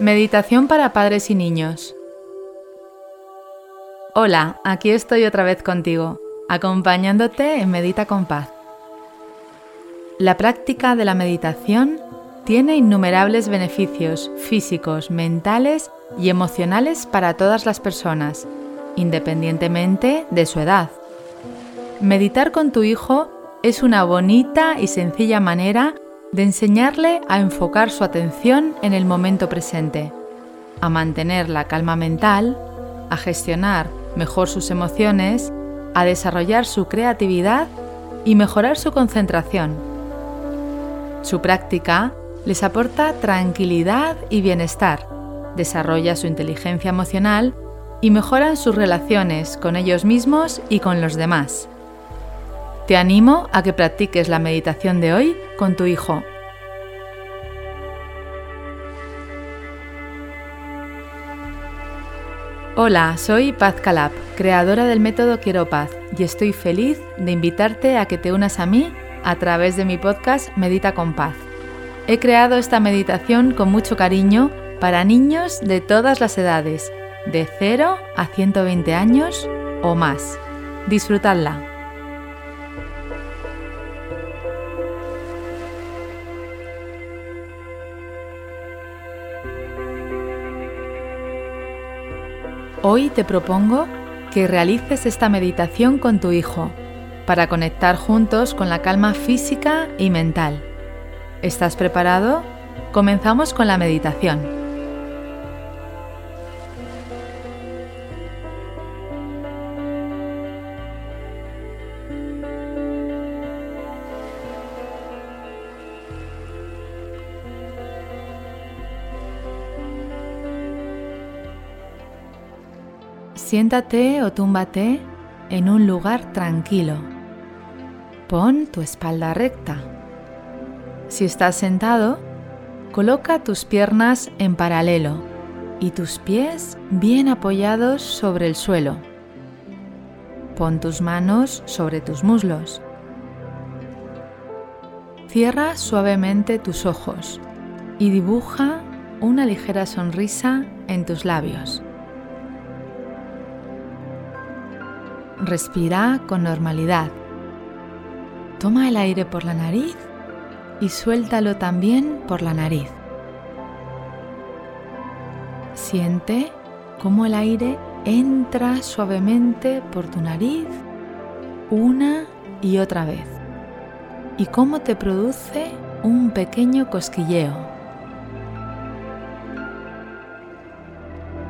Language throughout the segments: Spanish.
Meditación para padres y niños. Hola, aquí estoy otra vez contigo, acompañándote en Medita con Paz. La práctica de la meditación tiene innumerables beneficios físicos, mentales y emocionales para todas las personas, independientemente de su edad. Meditar con tu hijo es una bonita y sencilla manera de enseñarle a enfocar su atención en el momento presente, a mantener la calma mental, a gestionar mejor sus emociones, a desarrollar su creatividad y mejorar su concentración. Su práctica les aporta tranquilidad y bienestar, desarrolla su inteligencia emocional y mejoran sus relaciones con ellos mismos y con los demás. Te animo a que practiques la meditación de hoy con tu hijo. Hola, soy Paz Calab, creadora del método Quiero Paz, y estoy feliz de invitarte a que te unas a mí a través de mi podcast Medita con Paz. He creado esta meditación con mucho cariño para niños de todas las edades, de 0 a 120 años o más. Disfrutadla. Hoy te propongo que realices esta meditación con tu hijo para conectar juntos con la calma física y mental. ¿Estás preparado? Comenzamos con la meditación. Siéntate o túmbate en un lugar tranquilo. Pon tu espalda recta. Si estás sentado, coloca tus piernas en paralelo y tus pies bien apoyados sobre el suelo. Pon tus manos sobre tus muslos. Cierra suavemente tus ojos y dibuja una ligera sonrisa en tus labios. Respira con normalidad. Toma el aire por la nariz y suéltalo también por la nariz. Siente cómo el aire entra suavemente por tu nariz una y otra vez y cómo te produce un pequeño cosquilleo.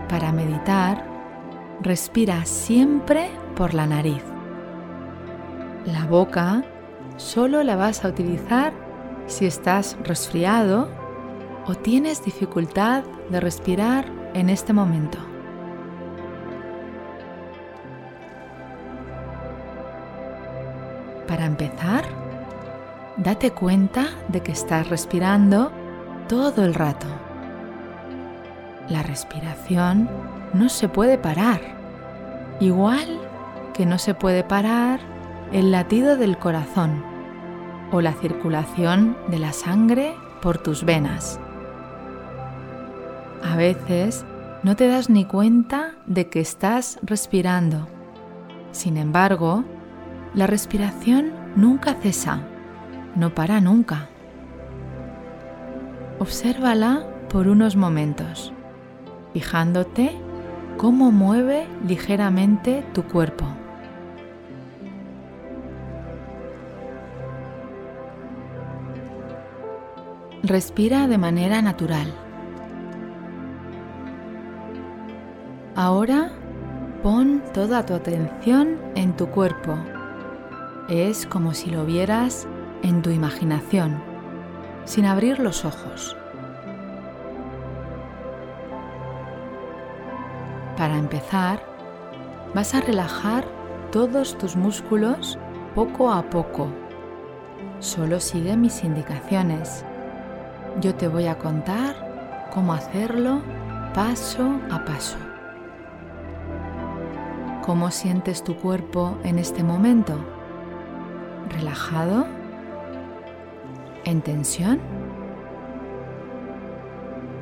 Para meditar, respira siempre por la nariz. La boca solo la vas a utilizar si estás resfriado o tienes dificultad de respirar en este momento. Para empezar, date cuenta de que estás respirando todo el rato. La respiración no se puede parar, igual que no se puede parar el latido del corazón o la circulación de la sangre por tus venas. A veces no te das ni cuenta de que estás respirando. Sin embargo, la respiración nunca cesa, no para nunca. Obsérvala por unos momentos, fijándote cómo mueve ligeramente tu cuerpo. Respira de manera natural. Ahora pon toda tu atención en tu cuerpo. Es como si lo vieras en tu imaginación, sin abrir los ojos. Para empezar, vas a relajar todos tus músculos poco a poco. Solo sigue mis indicaciones. Yo te voy a contar cómo hacerlo paso a paso. ¿Cómo sientes tu cuerpo en este momento? ¿Relajado? ¿En tensión?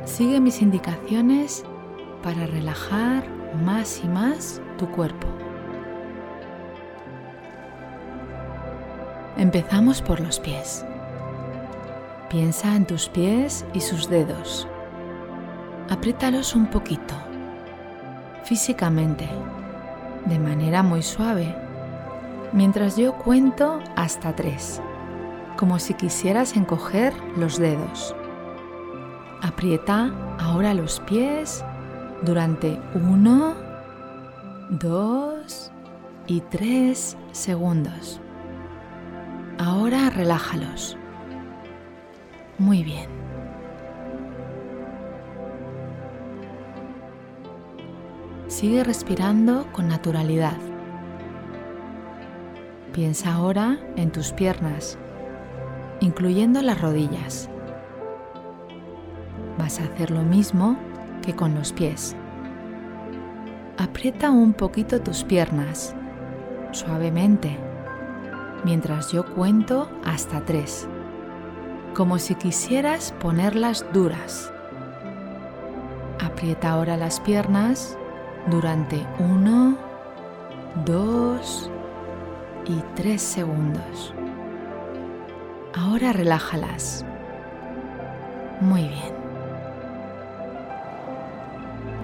Sigue mis indicaciones para relajar más y más tu cuerpo. Empezamos por los pies. Piensa en tus pies y sus dedos. Apriétalos un poquito, físicamente, de manera muy suave, mientras yo cuento hasta tres, como si quisieras encoger los dedos. Aprieta ahora los pies durante uno, dos y tres segundos. Ahora relájalos. Muy bien. Sigue respirando con naturalidad. Piensa ahora en tus piernas, incluyendo las rodillas. Vas a hacer lo mismo que con los pies. Aprieta un poquito tus piernas, suavemente mientras yo cuento hasta tres, como si quisieras ponerlas duras. Aprieta ahora las piernas durante uno, dos y tres segundos. Ahora relájalas. Muy bien.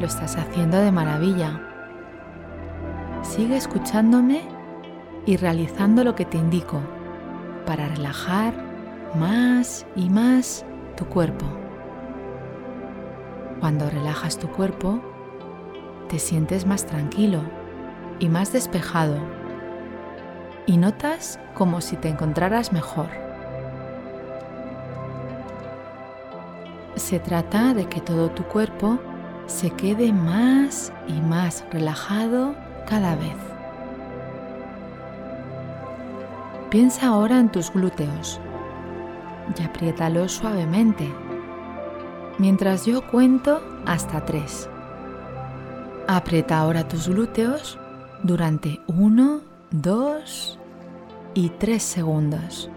Lo estás haciendo de maravilla. Sigue escuchándome y realizando lo que te indico para relajar más y más tu cuerpo. Cuando relajas tu cuerpo, te sientes más tranquilo y más despejado y notas como si te encontraras mejor. Se trata de que todo tu cuerpo se quede más y más relajado cada vez. Piensa ahora en tus glúteos y apriétalos suavemente mientras yo cuento hasta tres. Aprieta ahora tus glúteos durante uno, dos y tres segundos.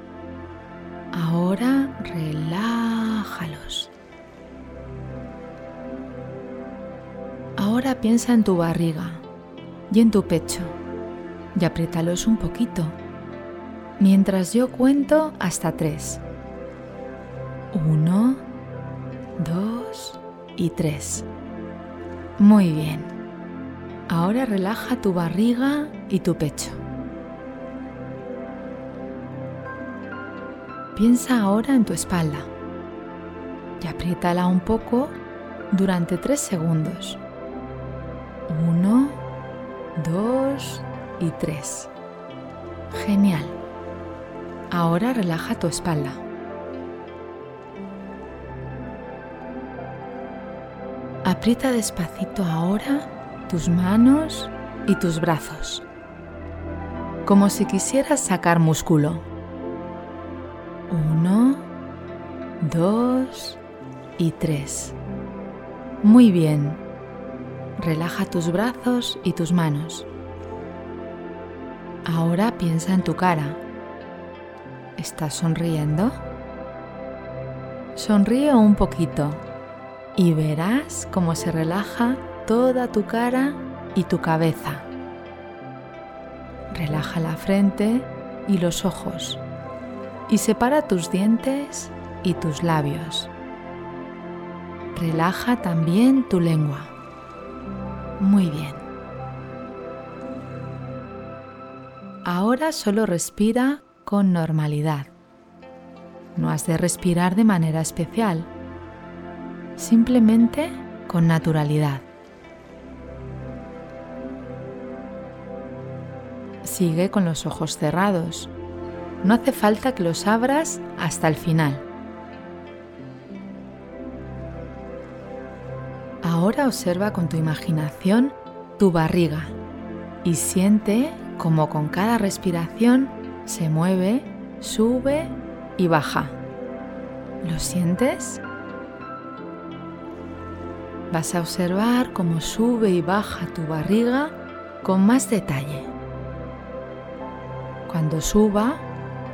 Ahora relájalos. Ahora piensa en tu barriga y en tu pecho y apriétalos un poquito mientras yo cuento hasta tres. Uno, dos y tres. Muy bien. Ahora relaja tu barriga y tu pecho. Piensa ahora en tu espalda y apriétala un poco durante tres segundos. Uno, dos y tres. Genial. Ahora relaja tu espalda. Aprieta despacito ahora tus manos y tus brazos, como si quisieras sacar músculo. Uno, dos y tres. Muy bien. Relaja tus brazos y tus manos. Ahora piensa en tu cara ¿Estás sonriendo? Sonríe un poquito y verás cómo se relaja toda tu cara y tu cabeza. Relaja la frente y los ojos y separa tus dientes y tus labios. Relaja también tu lengua. Muy bien. Ahora solo respira con normalidad. No has de respirar de manera especial, simplemente con naturalidad. Sigue con los ojos cerrados. No hace falta que los abras hasta el final. Ahora observa con tu imaginación tu barriga y siente como con cada respiración se mueve, sube y baja. ¿Lo sientes? Vas a observar cómo sube y baja tu barriga con más detalle. Cuando suba,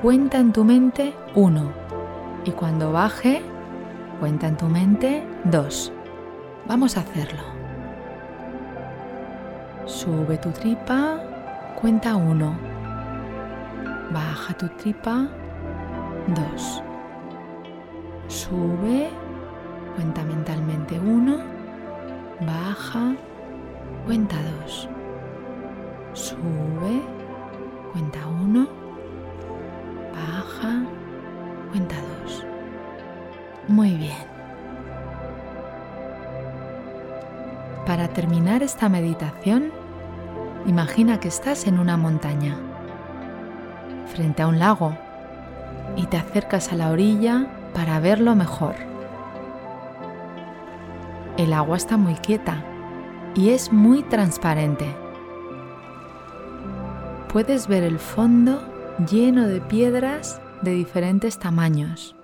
cuenta en tu mente uno y cuando baje, Cuenta en tu mente 2. Vamos a hacerlo. Sube tu tripa, cuenta 1. Baja tu tripa 2. Sube, cuenta mentalmente 1. Baja, cuenta 2. Sube, cuenta 1. Baja, cuenta 2. Muy bien. Para terminar esta meditación, imagina que estás en una montaña, frente a un lago, y te acercas a la orilla para verlo mejor. El agua está muy quieta y es muy transparente. Puedes ver el fondo lleno de piedras de diferentes tamaños.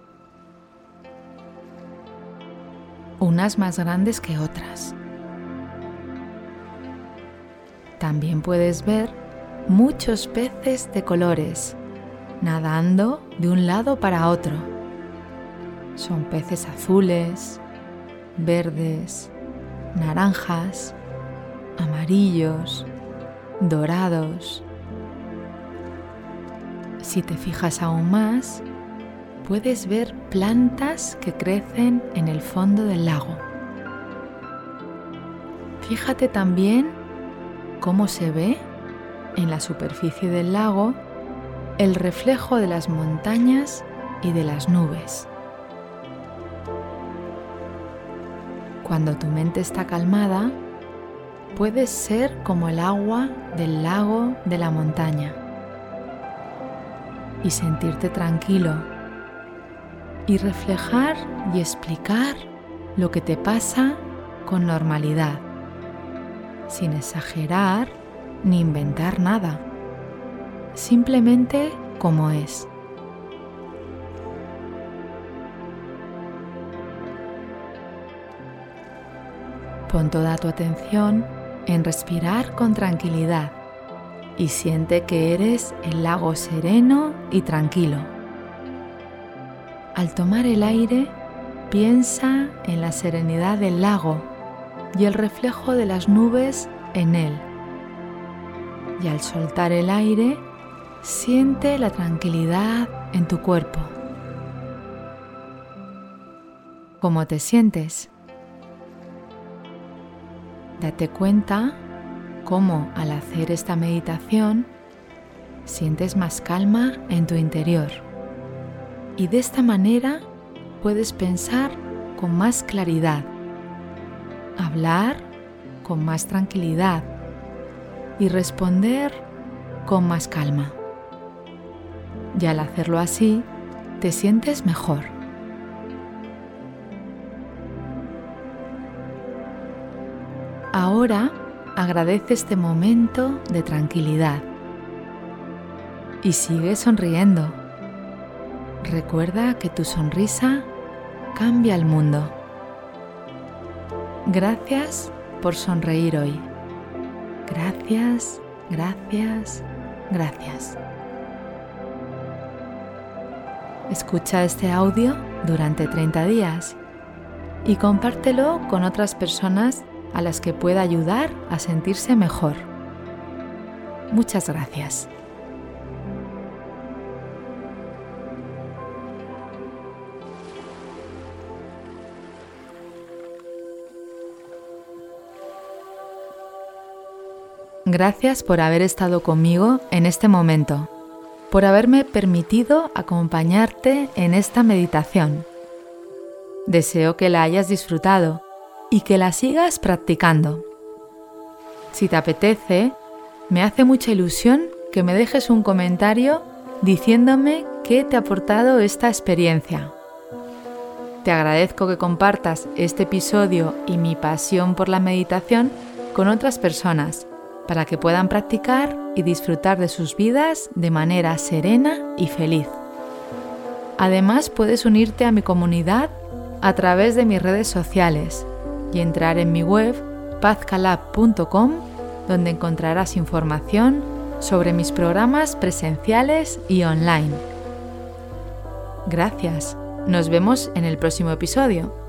unas más grandes que otras. También puedes ver muchos peces de colores nadando de un lado para otro. Son peces azules, verdes, naranjas, amarillos, dorados. Si te fijas aún más, puedes ver plantas que crecen en el fondo del lago. Fíjate también cómo se ve en la superficie del lago el reflejo de las montañas y de las nubes. Cuando tu mente está calmada, puedes ser como el agua del lago de la montaña y sentirte tranquilo y reflejar y explicar lo que te pasa con normalidad, sin exagerar ni inventar nada, simplemente como es. Pon toda tu atención en respirar con tranquilidad y siente que eres el lago sereno y tranquilo. Al tomar el aire, piensa en la serenidad del lago y el reflejo de las nubes en él. Y al soltar el aire, siente la tranquilidad en tu cuerpo. ¿Cómo te sientes? Date cuenta cómo al hacer esta meditación sientes más calma en tu interior y de esta manera puedes pensar con más claridad, hablar con más tranquilidad y responder con más calma. Y al hacerlo así, te sientes mejor. Ahora agradece este momento de tranquilidad y sigue sonriendo. Recuerda que tu sonrisa cambia el mundo. Gracias por sonreír hoy. Gracias, gracias, gracias. Escucha este audio durante 30 días y compártelo con otras personas a las que pueda ayudar a sentirse mejor. Muchas gracias. Gracias por haber estado conmigo en este momento, por haberme permitido acompañarte en esta meditación. Deseo que la hayas disfrutado y que la sigas practicando. Si te apetece, me hace mucha ilusión que me dejes un comentario diciéndome qué te ha aportado esta experiencia. Te agradezco que compartas este episodio y mi pasión por la meditación con otras personas para que puedan practicar y disfrutar de sus vidas de manera serena y feliz. Además puedes unirte a mi comunidad a través de mis redes sociales y entrar en mi web pazcalab.com donde encontrarás información sobre mis programas presenciales y online. Gracias Nos vemos en el próximo episodio.